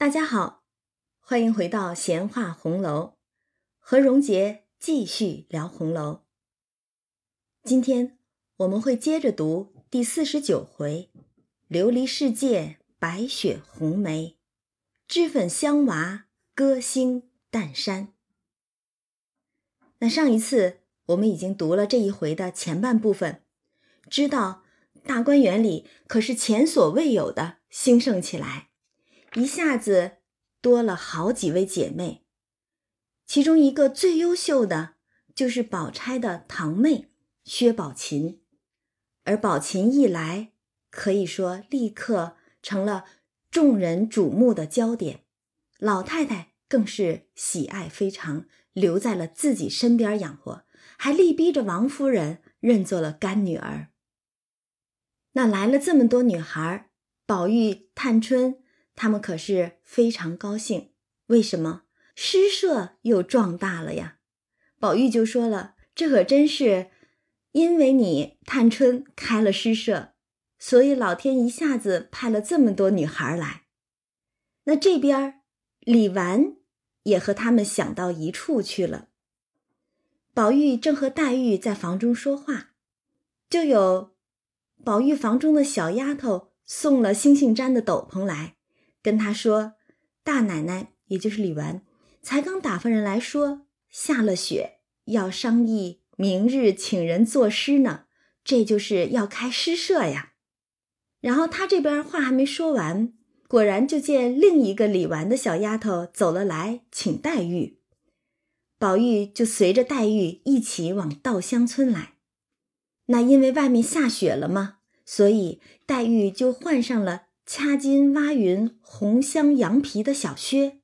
大家好，欢迎回到闲话红楼，和荣杰继续聊红楼。今天我们会接着读第四十九回：“琉璃世界白雪红梅，脂粉香娃歌星淡山。”那上一次我们已经读了这一回的前半部分，知道大观园里可是前所未有的兴盛起来，一下子多了好几位姐妹，其中一个最优秀的就是宝钗的堂妹薛宝琴，而宝琴一来，可以说立刻成了众人瞩目的焦点，老太太更是喜爱非常。留在了自己身边养活，还力逼着王夫人认作了干女儿。那来了这么多女孩，宝玉、探春他们可是非常高兴。为什么诗社又壮大了呀？宝玉就说了：“这可真是因为你探春开了诗社，所以老天一下子派了这么多女孩来。”那这边李纨。也和他们想到一处去了。宝玉正和黛玉在房中说话，就有宝玉房中的小丫头送了星星毡的斗篷来，跟他说：“大奶奶，也就是李纨，才刚打发人来说下了雪，要商议明日请人作诗呢。这就是要开诗社呀。”然后他这边话还没说完。果然，就见另一个李纨的小丫头走了来，请黛玉。宝玉就随着黛玉一起往稻香村来。那因为外面下雪了嘛，所以黛玉就换上了掐金挖云红香羊皮的小靴，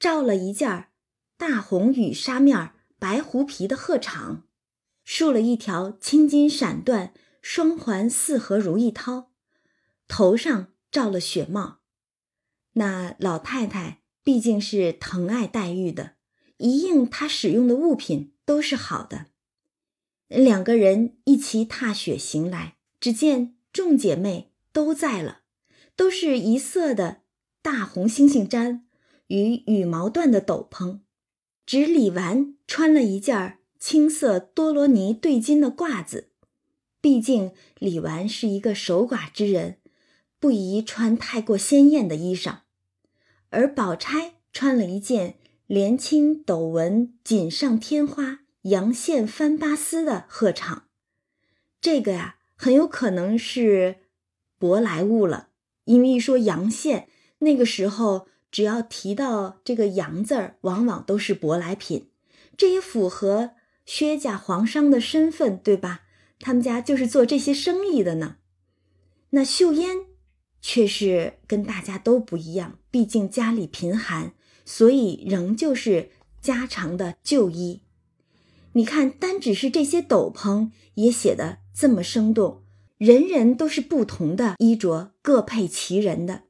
罩了一件大红羽纱面白狐皮的鹤氅，束了一条青金闪缎双环四合如意绦，头上罩了雪帽。那老太太毕竟是疼爱黛玉的，一应她使用的物品都是好的。两个人一齐踏雪行来，只见众姐妹都在了，都是一色的大红星星毡与羽毛缎的斗篷，只李纨穿了一件青色多罗尼对襟的褂子。毕竟李纨是一个守寡之人，不宜穿太过鲜艳的衣裳。而宝钗穿了一件连青斗纹锦上添花阳线翻巴丝的鹤氅，这个呀很有可能是舶来物了，因为一说阳线，那个时候只要提到这个阳字儿，往往都是舶来品，这也符合薛家皇商的身份，对吧？他们家就是做这些生意的呢。那秀烟。却是跟大家都不一样，毕竟家里贫寒，所以仍旧是家常的旧衣。你看，单只是这些斗篷也写得这么生动，人人都是不同的衣着，各配其人的。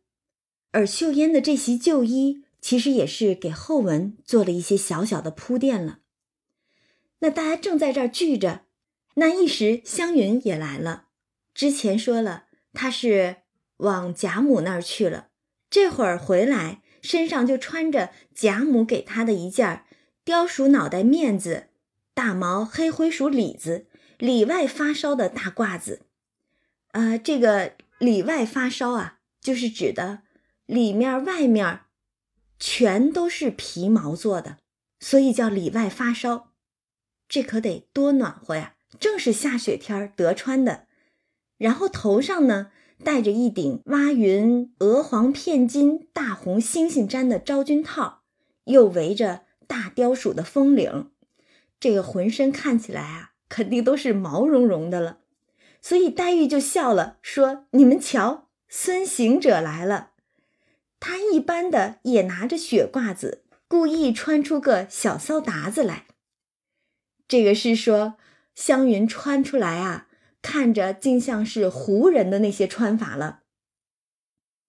而秀烟的这袭旧衣，其实也是给后文做了一些小小的铺垫了。那大家正在这儿聚着，那一时湘云也来了。之前说了，她是。往贾母那儿去了，这会儿回来，身上就穿着贾母给她的一件貂鼠脑袋面子、大毛黑灰鼠里子里外发烧的大褂子。啊，这个里外发烧啊，就是指的里面外面全都是皮毛做的，所以叫里外发烧。这可得多暖和呀！正是下雪天得穿的。然后头上呢？戴着一顶挖云鹅黄片金大红星星毡的昭君套，又围着大貂鼠的风领，这个浑身看起来啊，肯定都是毛茸茸的了。所以黛玉就笑了，说：“你们瞧，孙行者来了。他一般的也拿着雪褂子，故意穿出个小骚达子来。这个是说湘云穿出来啊。”看着竟像是胡人的那些穿法了。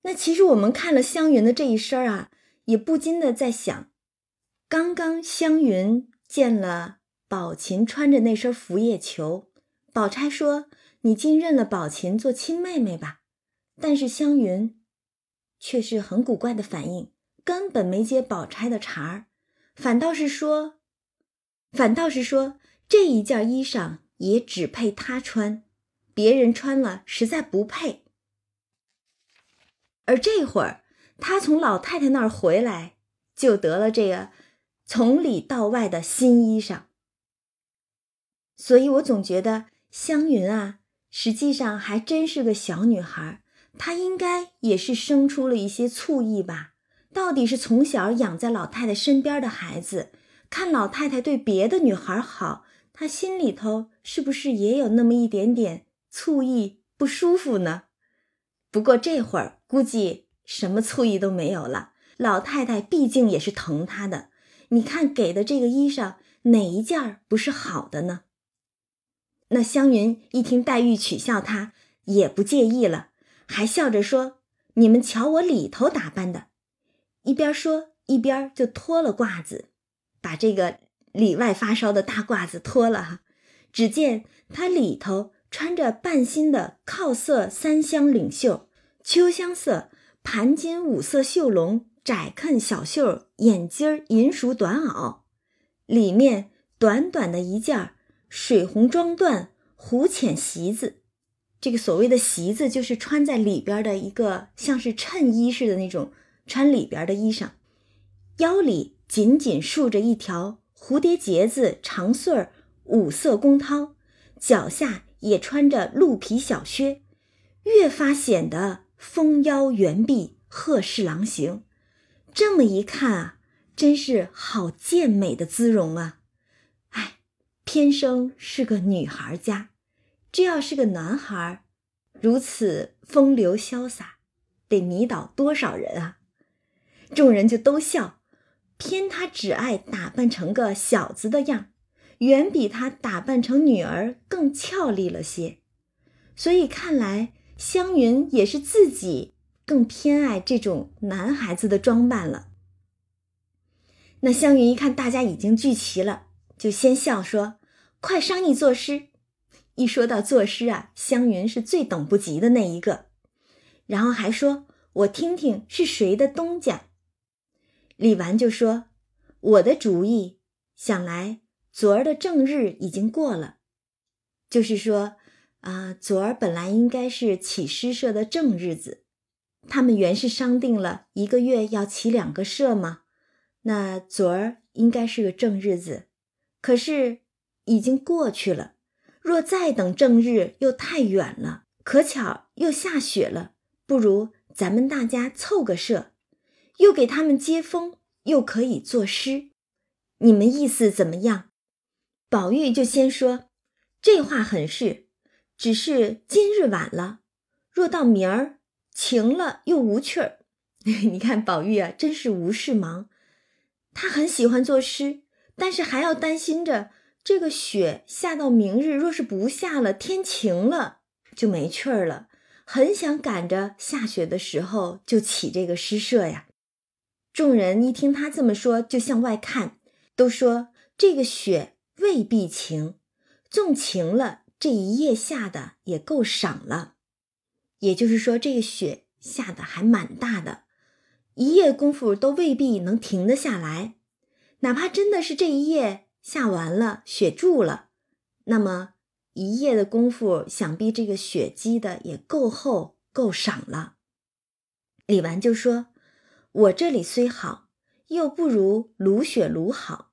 那其实我们看了湘云的这一身啊，也不禁的在想，刚刚湘云见了宝琴穿着那身拂叶裘，宝钗说：“你竟认了宝琴做亲妹妹吧。”但是湘云却是很古怪的反应，根本没接宝钗的茬儿，反倒是说，反倒是说这一件衣裳也只配她穿，别人穿了实在不配。而这会儿她从老太太那儿回来，就得了这个从里到外的新衣裳。所以我总觉得湘云啊，实际上还真是个小女孩，她应该也是生出了一些醋意吧。到底是从小养在老太太身边的孩子，看老太太对别的女孩好，她心里头是不是也有那么一点点醋意不舒服呢？不过这会儿估计什么醋意都没有了。老太太毕竟也是疼她的，你看给的这个衣裳哪一件不是好的呢？那湘云一听黛玉取笑她，也不介意了，还笑着说：“你们瞧我里头打扮的。”一边说一边就脱了褂子，把这个里外发烧的大褂子脱了哈。只见他里头穿着半新的靠色三香领袖、秋香色盘金五色绣龙窄衬小袖眼襟银鼠短袄，里面短短的一件水红装缎湖浅席子。这个所谓的席子，就是穿在里边的一个像是衬衣似的那种。穿里边的衣裳，腰里紧紧束着一条蝴蝶结子长穗儿五色宫绦，脚下也穿着鹿皮小靴，越发显得丰腰圆臂，鹤视郎形。这么一看啊，真是好健美的姿容啊！天，生是个女孩家，这要是个男孩，如此风流潇洒，得迷倒多少人啊！众人就都笑，偏他只爱打扮成个小子的样，远比他打扮成女儿更俏丽了些。所以看来湘云也是自己更偏爱这种男孩子的装扮了。那湘云一看大家已经聚齐了，就先笑说：“快商议作诗。”一说到作诗啊，湘云是最等不及的那一个，然后还说：“我听听是谁的东家。”李纨就说：“我的主意，想来昨儿的正日已经过了，就是说，啊，昨儿本来应该是起诗社的正日子，他们原是商定了一个月要起两个社嘛，那昨儿应该是个正日子，可是已经过去了，若再等正日又太远了，可巧又下雪了，不如咱们大家凑个社。”又给他们接风，又可以作诗，你们意思怎么样？宝玉就先说：“这话很是，只是今日晚了，若到明儿晴了又无趣儿。”你看宝玉啊，真是无事忙。他很喜欢作诗，但是还要担心着这个雪下到明日，若是不下了，天晴了就没趣儿了。很想赶着下雪的时候就起这个诗社呀。众人一听他这么说，就向外看，都说这个雪未必晴，纵晴了，这一夜下的也够赏了。也就是说，这个雪下的还蛮大的，一夜功夫都未必能停得下来。哪怕真的是这一夜下完了，雪住了，那么一夜的功夫，想必这个雪积的也够厚、够赏了。李纨就说。我这里虽好，又不如芦雪芦好。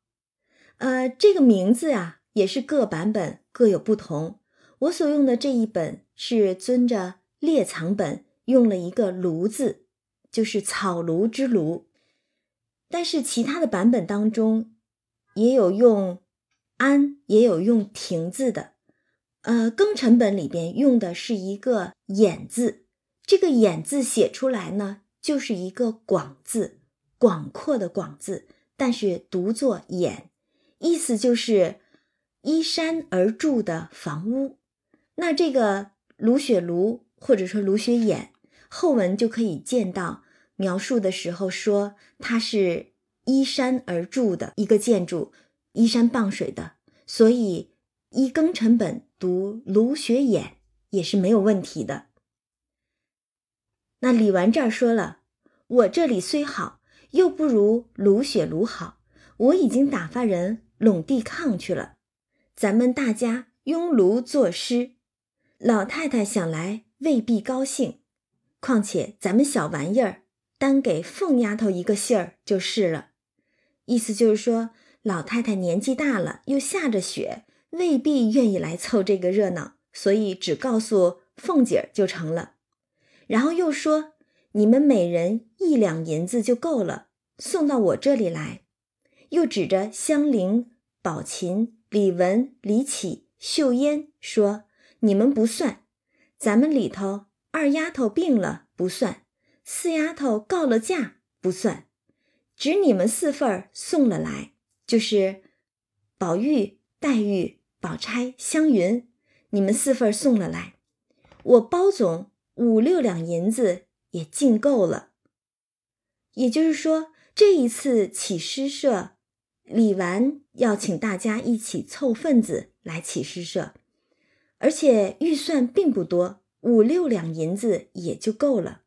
呃，这个名字啊，也是各版本各有不同。我所用的这一本是遵着列藏本用了一个“炉”字，就是草庐之庐。但是其他的版本当中，也有用“安”，也有用“亭”字的。呃，庚辰本里边用的是一个“眼”字，这个“眼”字写出来呢。就是一个广字，广阔的广字，但是读作掩，意思就是依山而筑的房屋。那这个卢雪庐或者说卢雪掩后文就可以见到描述的时候说它是依山而筑的一个建筑，依山傍水的，所以依庚辰本读卢雪掩也是没有问题的。那李纨这儿说了，我这里虽好，又不如卢雪卢好。我已经打发人拢地炕去了，咱们大家拥炉作诗。老太太想来未必高兴，况且咱们小玩意儿，单给凤丫头一个信儿就是了。意思就是说，老太太年纪大了，又下着雪，未必愿意来凑这个热闹，所以只告诉凤姐儿就成了。然后又说，你们每人一两银子就够了，送到我这里来。又指着香菱、宝琴、李文、李启、秀烟说：“你们不算，咱们里头二丫头病了不算，四丫头告了假不算，只你们四份儿送了来，就是宝玉、黛玉、宝钗、湘云，你们四份儿送了来，我包总五六两银子也尽够了。也就是说，这一次起诗社。”李纨要请大家一起凑份子来起诗社，而且预算并不多，五六两银子也就够了。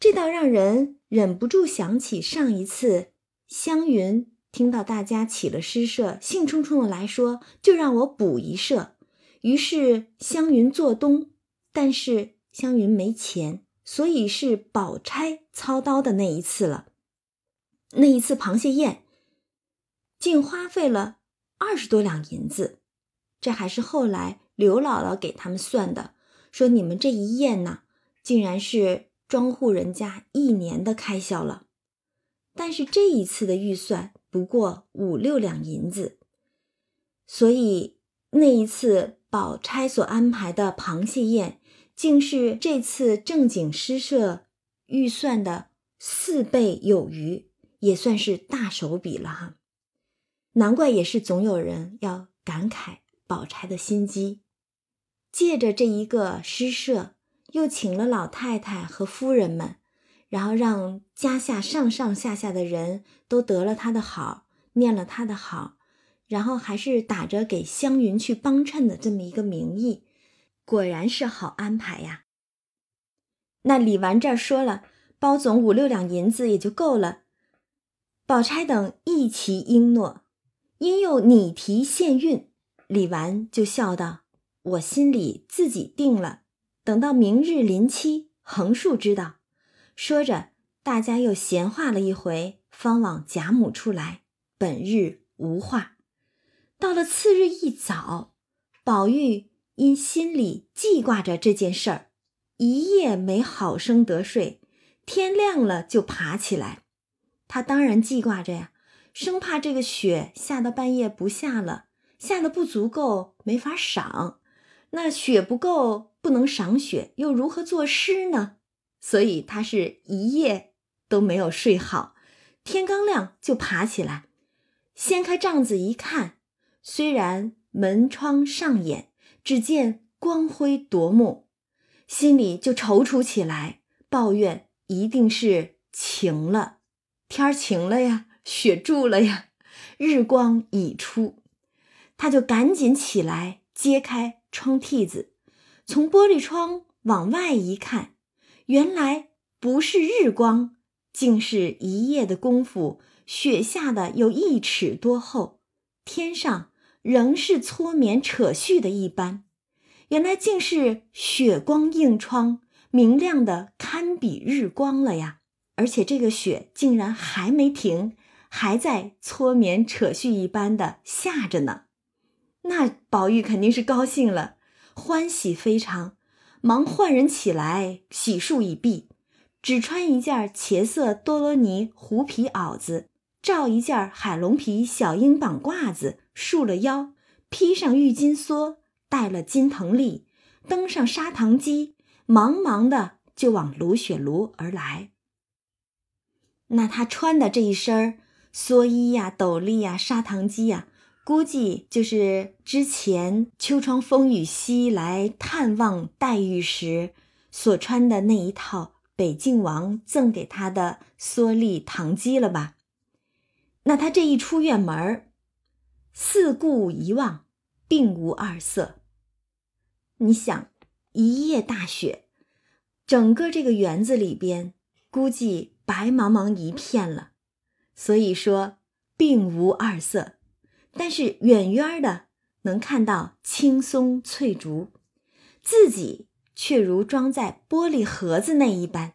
这倒让人忍不住想起上一次湘云听到大家起了诗社，兴冲冲的来说：“就让我补一社。”于是湘云做东，但是湘云没钱，所以是宝钗操刀的那一次了。那一次螃蟹宴。竟花费了二十多两银子，这还是后来刘姥姥给他们算的，说你们这一宴呢，竟然是庄户人家一年的开销了。但是这一次的预算不过五六两银子，所以那一次宝钗所安排的螃蟹宴，竟是这次正经诗社预算的四倍有余，也算是大手笔了哈。难怪也是总有人要感慨宝钗的心机，借着这一个诗社，又请了老太太和夫人们，然后让家下上上下下的人都得了他的好，念了他的好，然后还是打着给湘云去帮衬的这么一个名义，果然是好安排呀。那李纨这儿说了，包总五六两银子也就够了，宝钗等一齐应诺。因又拟提现运，李纨就笑道：“我心里自己定了，等到明日临期，横竖知道。”说着，大家又闲话了一回，方往贾母处来。本日无话。到了次日一早，宝玉因心里记挂着这件事儿，一夜没好生得睡，天亮了就爬起来。他当然记挂着呀。生怕这个雪下到半夜不下了，下的不足够，没法赏。那雪不够，不能赏雪，又如何作诗呢？所以他是一夜都没有睡好，天刚亮就爬起来，掀开帐子一看，虽然门窗上掩，只见光辉夺目，心里就踌躇起来，抱怨一定是晴了，天儿晴了呀。雪住了呀，日光已出，他就赶紧起来揭开窗屉子，从玻璃窗往外一看，原来不是日光，竟是一夜的功夫，雪下的有一尺多厚，天上仍是搓棉扯絮的一般，原来竟是雪光映窗，明亮的堪比日光了呀！而且这个雪竟然还没停。还在搓棉扯絮一般的下着呢，那宝玉肯定是高兴了，欢喜非常，忙唤人起来洗漱已毕，只穿一件茄色多罗尼狐皮袄子，罩一件海龙皮小鹰绑褂子，束了腰，披上玉金梭，戴了金藤笠，登上砂糖机，忙忙的就往芦雪庐而来。那他穿的这一身儿。蓑衣呀，斗笠呀，砂糖机呀，估计就是之前秋窗风雨夕来探望黛玉时所穿的那一套北静王赠给他的蓑笠糖机了吧？那他这一出院门四顾一望，并无二色。你想，一夜大雪，整个这个园子里边，估计白茫茫一片了。所以说并无二色。但是远远的能看到青松翠竹，自己却如装在玻璃盒子内一般。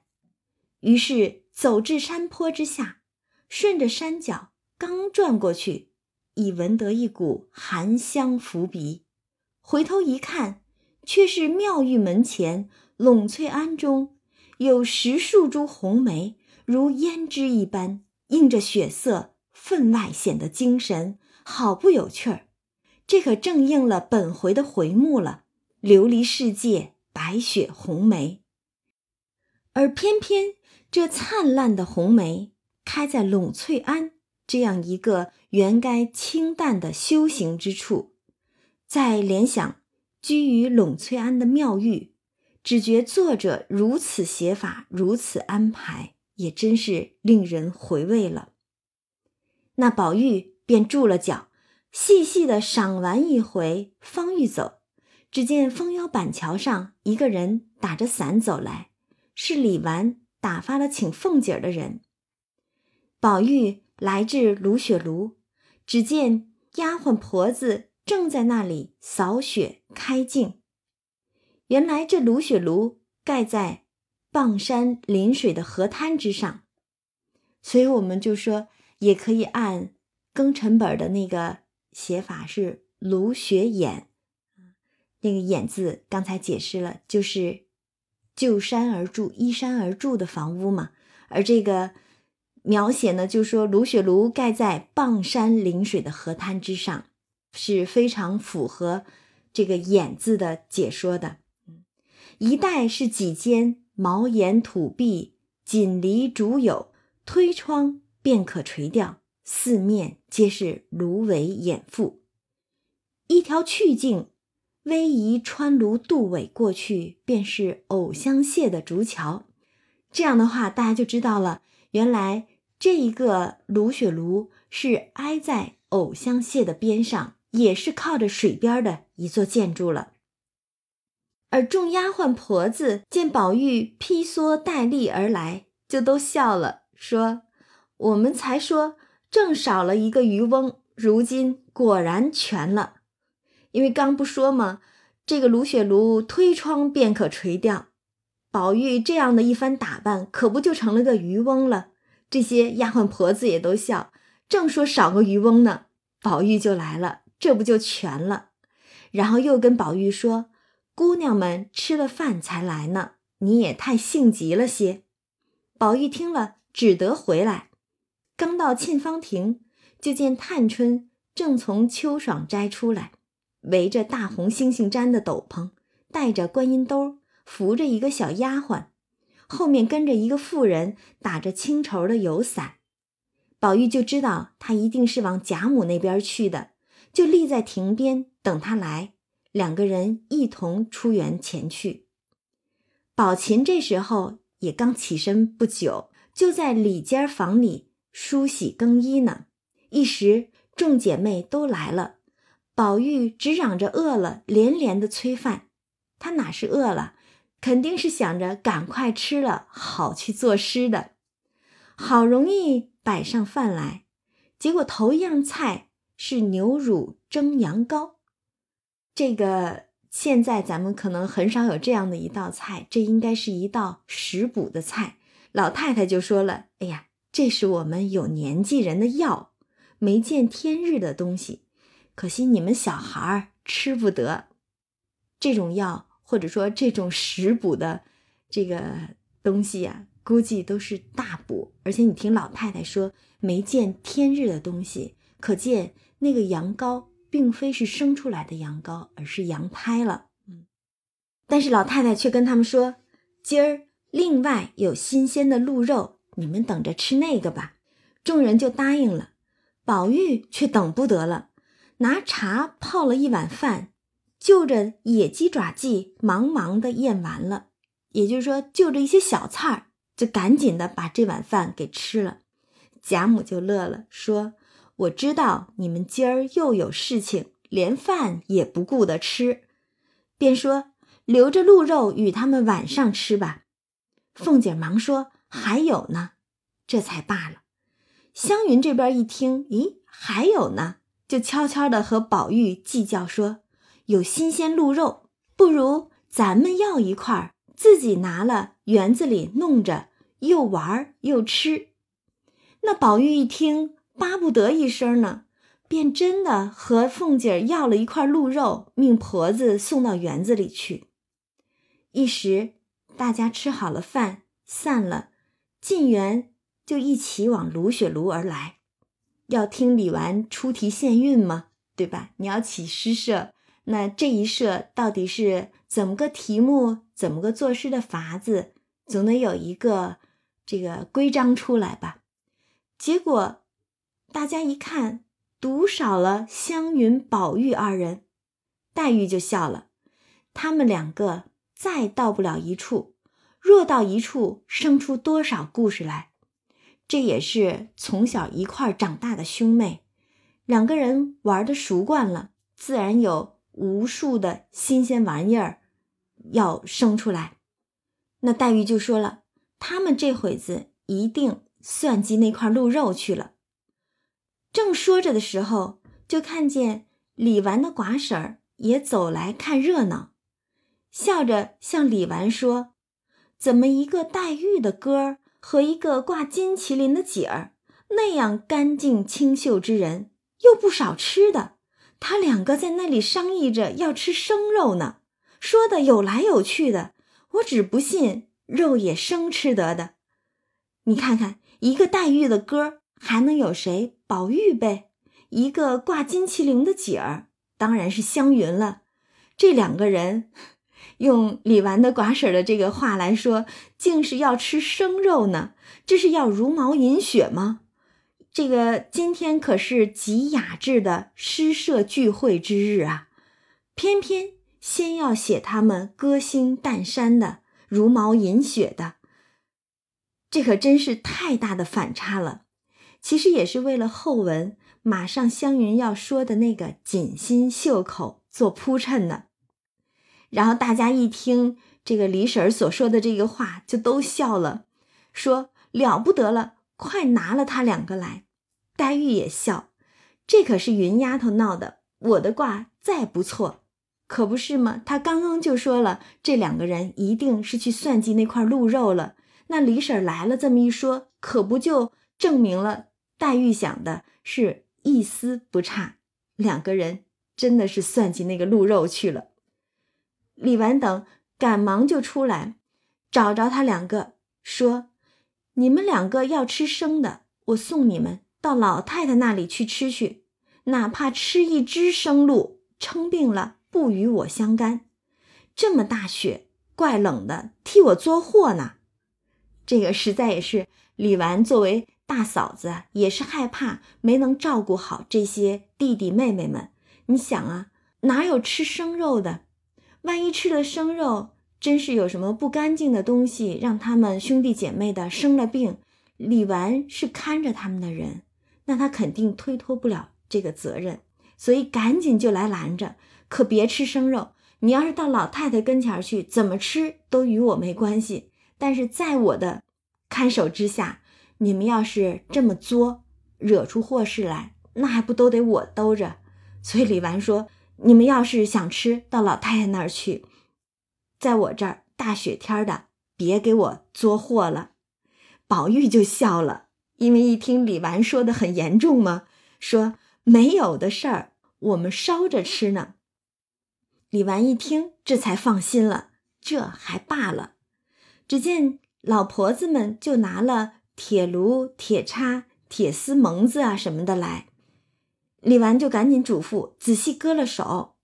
于是走至山坡之下，顺着山脚刚转过去，已闻得一股寒香拂鼻。回头一看，却是妙玉门前栊翠庵中有十数株红梅，如胭脂一般，映着血色，分外显得精神，好不有趣儿。这可正应了本回的回目了：琉璃世界，白雪红梅。而偏偏这灿烂的红梅开在栊翠庵这样一个原该清淡的修行之处。再联想居于栊翠庵的妙玉，只觉作者如此写法，如此安排，也真是令人回味了。那宝玉便住了脚，细细的赏玩一回，方欲走，只见蜂腰板桥上一个人打着伞走来，是李纨打发了请凤姐的人。宝玉来至芦雪庐，只见丫鬟婆子。正在那里扫雪开镜。原来这芦雪庐盖在傍山临水的河滩之上，所以我们就说也可以按庚辰本的那个写法是卢雪掩。那个掩字刚才解释了，就是就山而筑、依山而筑的房屋嘛。而这个描写呢，就说卢雪庐盖在傍山临水的河滩之上。是非常符合这个“眼”字的解说的。一带是几间茅檐土壁，锦篱竹有，推窗便可垂钓，四面皆是芦苇掩覆。一条去径，逶迤穿芦渡尾过去，便是藕香榭的竹桥。这样的话，大家就知道了，原来这一个芦雪庐是挨在藕香榭的边上。也是靠着水边的一座建筑了。而众丫鬟婆子见宝玉披蓑戴笠而来，就都笑了，说：“我们才说正少了一个渔翁，如今果然全了。因为刚不说吗？这个芦雪庐推窗便可垂钓，宝玉这样的一番打扮，可不就成了个渔翁了？这些丫鬟婆子也都笑，正说少个渔翁呢，宝玉就来了。”这不就全了？然后又跟宝玉说：“姑娘们吃了饭才来呢，你也太性急了些。”宝玉听了，只得回来。刚到沁芳亭，就见探春正从秋爽斋出来，围着大红猩猩毡的斗篷，带着观音兜，扶着一个小丫鬟，后面跟着一个妇人，打着青绸的油伞。宝玉就知道她一定是往贾母那边去的。就立在亭边等他来，两个人一同出园前去。宝琴这时候也刚起身不久，就在里间房里梳洗更衣呢。一时众姐妹都来了，宝玉只嚷着饿了，连连的催饭。他哪是饿了，肯定是想着赶快吃了，好去作诗的。好容易摆上饭来，结果头一样菜。是牛乳蒸羊羔，这个现在咱们可能很少有这样的一道菜，这应该是一道食补的菜。老太太就说了：“哎呀，这是我们有年纪人的药，没见天日的东西，可惜你们小孩儿吃不得这种药，或者说这种食补的这个东西呀，估计都是大补。而且你听老太太说，没见天日的东西，可见。”那个羊羔并非是生出来的羊羔，而是羊胎了。嗯，但是老太太却跟他们说：“今儿另外有新鲜的鹿肉，你们等着吃那个吧。”众人就答应了。宝玉却等不得了，拿茶泡了一碗饭，就着野鸡爪剂，忙忙的咽完了。也就是说，就着一些小菜儿，就赶紧的把这碗饭给吃了。贾母就乐了，说。我知道你们今儿又有事情，连饭也不顾得吃，便说留着鹿肉与他们晚上吃吧。凤姐忙说还有呢，这才罢了。湘云这边一听，咦，还有呢，就悄悄的和宝玉计较说，有新鲜鹿肉，不如咱们要一块，自己拿了园子里弄着，又玩又吃。那宝玉一听，巴不得一声呢，便真的和凤姐要了一块鹿肉，命婆子送到园子里去。一时大家吃好了饭，散了，进园就一起往芦雪庐而来，要听李纨出题献韵吗？对吧？你要起诗社，那这一社到底是怎么个题目？怎么个作诗的法子？总得有一个这个规章出来吧。结果，大家一看，独少了湘云、宝玉二人，黛玉就笑了。他们两个再到不了一处，若到一处，生出多少故事来？这也是从小一块长大的兄妹，两个人玩的熟惯了，自然有无数的新鲜玩意儿要生出来。那黛玉就说了，他们这会子一定。算计那块鹿肉去了。正说着的时候，就看见李纨的寡婶儿也走来看热闹，笑着向李纨说：“怎么一个黛玉的哥儿和一个挂金麒麟的姐儿，那样干净清秀之人，又不少吃的，他两个在那里商议着要吃生肉呢，说的有来有去的，我只不信肉也生吃得的。你看看。”一个黛玉的哥还能有谁？宝玉呗。一个挂金麒麟的姐儿，当然是湘云了。这两个人，用李纨的寡婶的这个话来说，竟是要吃生肉呢。这是要茹毛饮血吗？这个今天可是极雅致的诗社聚会之日啊，偏偏先要写他们歌星淡山的茹毛饮血的。这可真是太大的反差了，其实也是为了后文马上湘云要说的那个锦心绣口做铺衬呢。然后大家一听这个李婶儿所说的这个话，就都笑了，说了不得了，快拿了他两个来。黛玉也笑，这可是云丫头闹的，我的卦再不错，可不是吗？她刚刚就说了，这两个人一定是去算计那块鹿肉了。那李婶来了，这么一说，可不就证明了黛玉想的是一丝不差？两个人真的是算计那个鹿肉去了。李纨等赶忙就出来，找着他两个，说：“你们两个要吃生的，我送你们到老太太那里去吃去，哪怕吃一只生鹿，称病了不与我相干。这么大雪，怪冷的，替我作祸呢。”这个实在也是李纨作为大嫂子，也是害怕没能照顾好这些弟弟妹妹们。你想啊，哪有吃生肉的？万一吃了生肉，真是有什么不干净的东西，让他们兄弟姐妹的生了病，李纨是看着他们的人，那他肯定推脱不了这个责任，所以赶紧就来拦着，可别吃生肉。你要是到老太太跟前去，怎么吃都与我没关系。但是在我的看守之下，你们要是这么作，惹出祸事来，那还不都得我兜着？所以李纨说：“你们要是想吃，到老太太那儿去，在我这儿大雪天的，别给我作祸了。”宝玉就笑了，因为一听李纨说的很严重嘛，说没有的事儿，我们烧着吃呢。李纨一听，这才放心了，这还罢了。只见老婆子们就拿了铁炉、铁叉、铁丝蒙子啊什么的来，李纨就赶紧嘱咐，仔细割了手，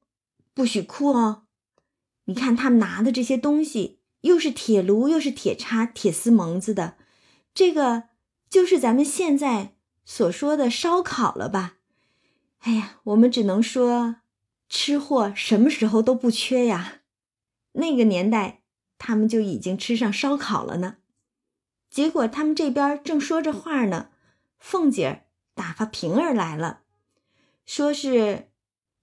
不许哭哦。你看他们拿的这些东西，又是铁炉，又是铁叉、铁丝蒙子的，这个就是咱们现在所说的烧烤了吧？哎呀，我们只能说，吃货什么时候都不缺呀。那个年代。他们就已经吃上烧烤了呢，结果他们这边正说着话呢，凤姐儿打发平儿来了，说是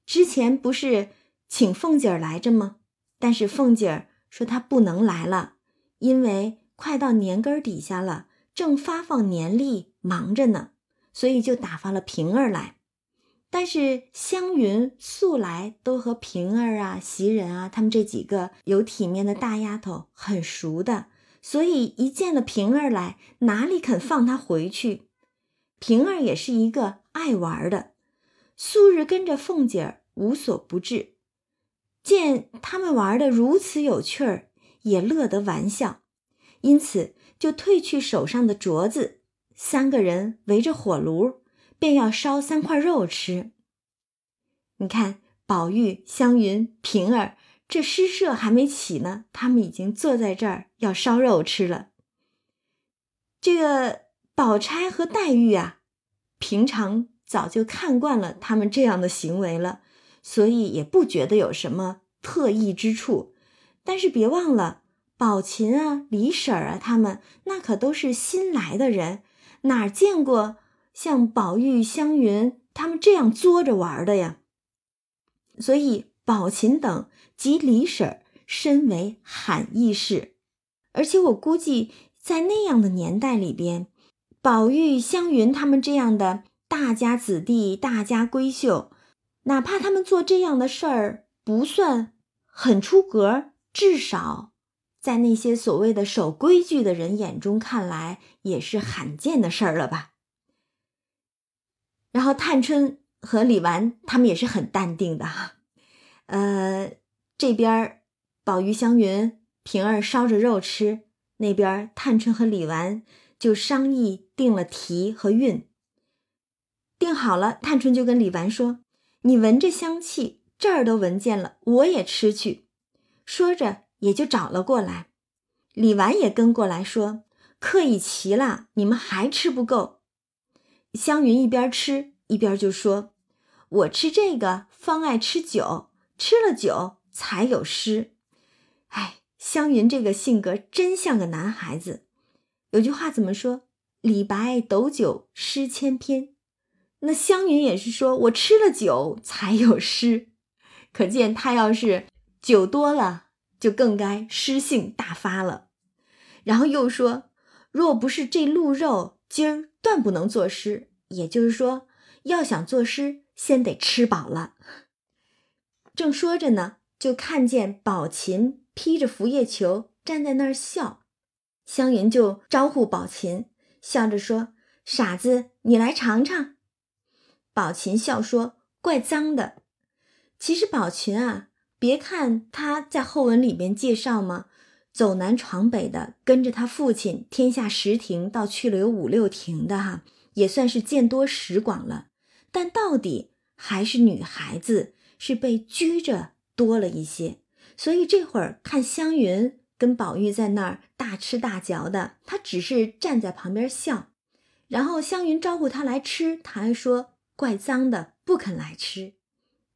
之前不是请凤姐儿来着吗？但是凤姐儿说她不能来了，因为快到年根儿底下了，正发放年例，忙着呢，所以就打发了平儿来。但是湘云素来都和平儿啊、袭人啊，他们这几个有体面的大丫头很熟的，所以一见了平儿来，哪里肯放她回去？平儿也是一个爱玩的，素日跟着凤姐儿无所不至，见他们玩的如此有趣儿，也乐得玩笑，因此就褪去手上的镯子，三个人围着火炉。便要烧三块肉吃。你看，宝玉、湘云、平儿这诗社还没起呢，他们已经坐在这儿要烧肉吃了。这个宝钗和黛玉啊，平常早就看惯了他们这样的行为了，所以也不觉得有什么特异之处。但是别忘了，宝琴啊、李婶儿啊，他们那可都是新来的人，哪见过？像宝玉、湘云他们这样作着玩的呀，所以宝琴等及李婶身为罕义士，而且我估计在那样的年代里边，宝玉、湘云他们这样的大家子弟、大家闺秀，哪怕他们做这样的事儿不算很出格，至少在那些所谓的守规矩的人眼中看来，也是罕见的事儿了吧。然后探春和李纨他们也是很淡定的哈，呃，这边宝玉、湘云、平儿烧着肉吃，那边探春和李纨就商议定了题和韵。定好了，探春就跟李纨说：“你闻着香气，这儿都闻见了，我也吃去。”说着也就找了过来，李纨也跟过来说：“客已齐了，你们还吃不够。”湘云一边吃一边就说：“我吃这个方爱吃酒，吃了酒才有诗。”哎，湘云这个性格真像个男孩子。有句话怎么说？“李白斗酒诗千篇。”那湘云也是说：“我吃了酒才有诗。”可见他要是酒多了，就更该诗性大发了。然后又说：“若不是这鹿肉，今儿。”断不能作诗，也就是说，要想作诗，先得吃饱了。正说着呢，就看见宝琴披着拂叶裘站在那儿笑，湘云就招呼宝琴，笑着说：“傻子，你来尝尝。”宝琴笑说：“怪脏的。”其实宝琴啊，别看他在后文里边介绍嘛。走南闯北的，跟着他父亲天下十亭，到去了有五六亭的哈，也算是见多识广了。但到底还是女孩子，是被拘着多了一些。所以这会儿看湘云跟宝玉在那儿大吃大嚼的，他只是站在旁边笑。然后湘云招呼他来吃，他还说怪脏的，不肯来吃。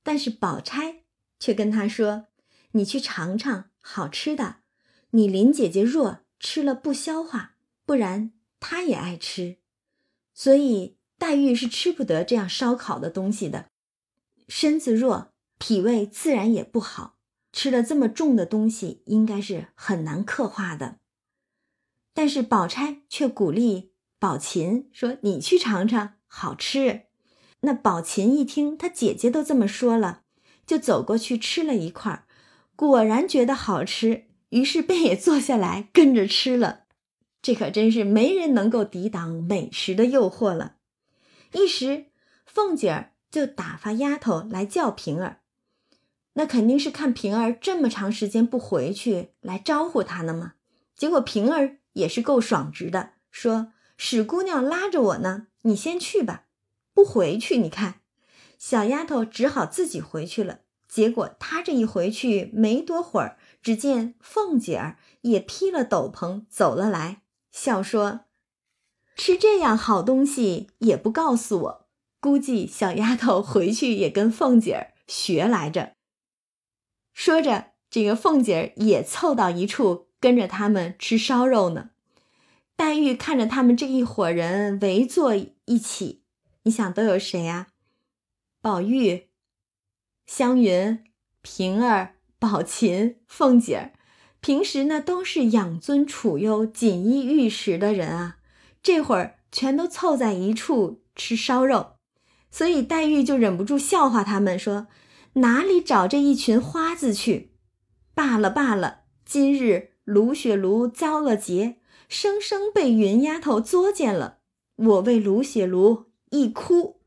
但是宝钗却跟他说：“你去尝尝好吃的。”你林姐姐弱，吃了不消化，不然她也爱吃，所以黛玉是吃不得这样烧烤的东西的，身子弱，脾胃自然也不好，吃了这么重的东西，应该是很难刻化的。但是宝钗却鼓励宝琴说：“你去尝尝，好吃。”那宝琴一听她姐姐都这么说了，就走过去吃了一块，果然觉得好吃。于是便也坐下来跟着吃了，这可真是没人能够抵挡美食的诱惑了。一时，凤姐儿就打发丫头来叫平儿，那肯定是看平儿这么长时间不回去，来招呼她呢嘛。结果平儿也是够爽直的，说：“史姑娘拉着我呢，你先去吧，不回去。”你看，小丫头只好自己回去了。结果她这一回去没多会儿。只见凤姐儿也披了斗篷走了来，笑说：“吃这样好东西也不告诉我，估计小丫头回去也跟凤姐儿学来着。”说着，这个凤姐儿也凑到一处跟着他们吃烧肉呢。黛玉看着他们这一伙人围坐一起，你想都有谁呀？宝玉、湘云、平儿。宝琴、凤姐儿，平时呢都是养尊处优、锦衣玉食的人啊，这会儿全都凑在一处吃烧肉，所以黛玉就忍不住笑话他们说：“哪里找这一群花子去？罢了罢了，今日卢雪芦遭了劫，生生被云丫头作践了。我为卢雪芦一哭。”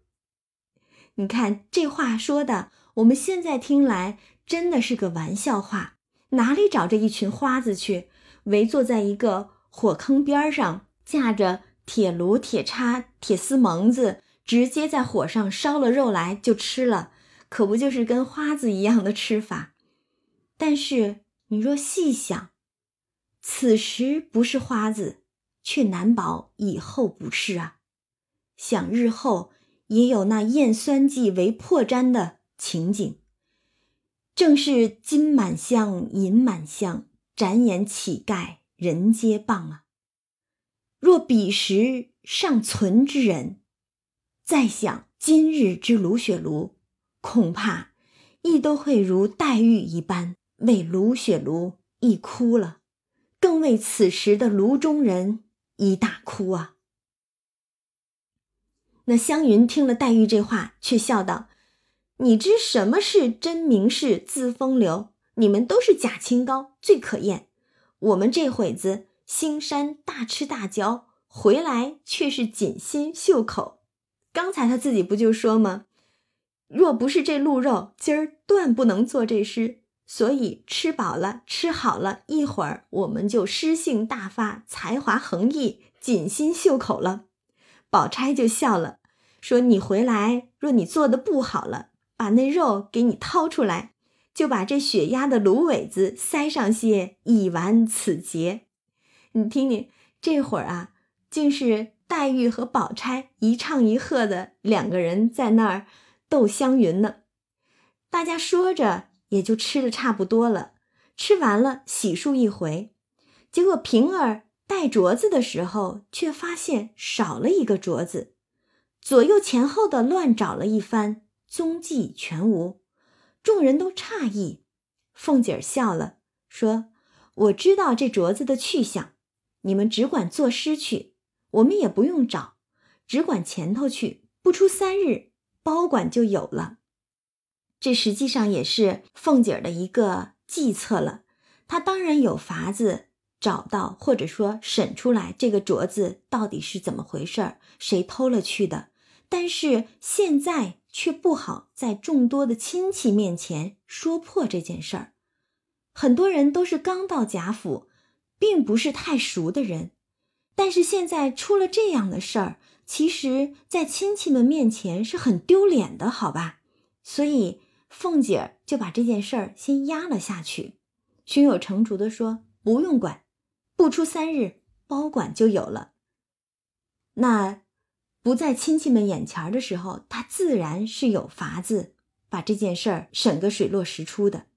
你看这话说的，我们现在听来真的是个玩笑话。哪里找这一群花子去？围坐在一个火坑边上，架着铁炉、铁叉、铁丝蒙子，直接在火上烧了肉来就吃了，可不就是跟花子一样的吃法？但是你若细想，此时不是花子，却难保以后不是啊。想日后也有那验酸计为破绽的情景。正是金满箱，银满箱，展眼乞丐人皆谤啊！若彼时尚存之人，再想今日之卢雪芦，恐怕亦都会如黛玉一般为卢雪芦一哭了，更为此时的卢中人一大哭啊！那湘云听了黛玉这话，却笑道。你知什么是真名士自风流？你们都是假清高，最可厌。我们这会子兴山大吃大嚼，回来却是锦心绣口。刚才他自己不就说吗？若不是这鹿肉，今儿断不能做这诗。所以吃饱了，吃好了，一会儿我们就诗性大发，才华横溢，锦心绣口了。宝钗就笑了，说：“你回来，若你做的不好了。”把那肉给你掏出来，就把这血压的芦苇子塞上些，以完此劫。你听听，这会儿啊，竟是黛玉和宝钗一唱一和的两个人在那儿斗湘云呢。大家说着，也就吃的差不多了。吃完了，洗漱一回，结果平儿带镯子的时候，却发现少了一个镯子，左右前后的乱找了一番。踪迹全无，众人都诧异。凤姐儿笑了，说：“我知道这镯子的去向，你们只管作诗去，我们也不用找，只管前头去，不出三日，包管就有了。”这实际上也是凤姐儿的一个计策了。她当然有法子找到，或者说审出来这个镯子到底是怎么回事儿，谁偷了去的。但是现在。却不好在众多的亲戚面前说破这件事儿。很多人都是刚到贾府，并不是太熟的人，但是现在出了这样的事儿，其实，在亲戚们面前是很丢脸的，好吧？所以凤姐就把这件事儿先压了下去，胸有成竹的说：“不用管，不出三日，包管就有了。”那。不在亲戚们眼前的时候，他自然是有法子把这件事儿审个水落石出的，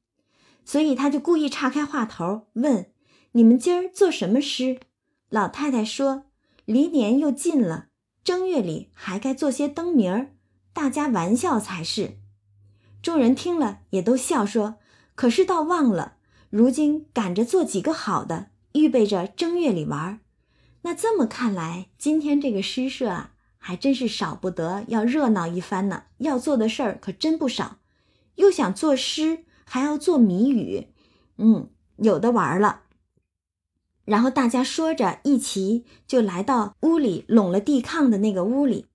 所以他就故意岔开话头问：“你们今儿做什么诗？”老太太说：“离年又近了，正月里还该做些灯谜儿，大家玩笑才是。”众人听了也都笑说：“可是倒忘了，如今赶着做几个好的，预备着正月里玩。那这么看来，今天这个诗社啊。”还真是少不得要热闹一番呢，要做的事儿可真不少，又想作诗，还要做谜语，嗯，有的玩了。然后大家说着，一齐就来到屋里拢了地炕的那个屋里，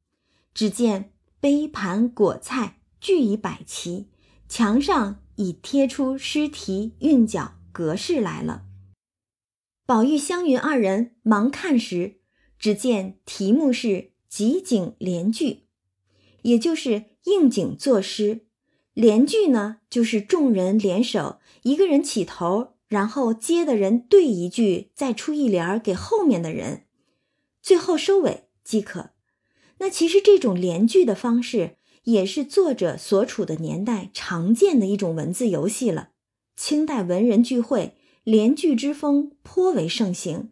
只见杯盘果菜俱已摆齐，墙上已贴出诗题韵脚格式来了。宝玉、湘云二人忙看时，只见题目是。集景联句，也就是应景作诗；联句呢，就是众人联手，一个人起头，然后接的人对一句，再出一联给后面的人，最后收尾即可。那其实这种联句的方式，也是作者所处的年代常见的一种文字游戏了。清代文人聚会，联句之风颇为盛行。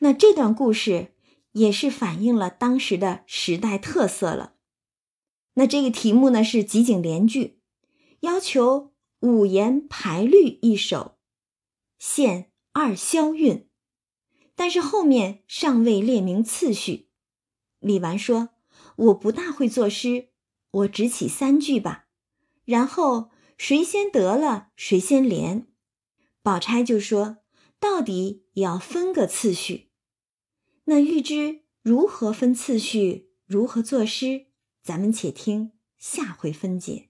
那这段故事。也是反映了当时的时代特色了。那这个题目呢是集景联句，要求五言排律一首，限二消韵，但是后面尚未列明次序。李纨说：“我不大会作诗，我只起三句吧。然后谁先得了，谁先连。宝钗就说：“到底也要分个次序。”那欲知如何分次序，如何作诗，咱们且听下回分解。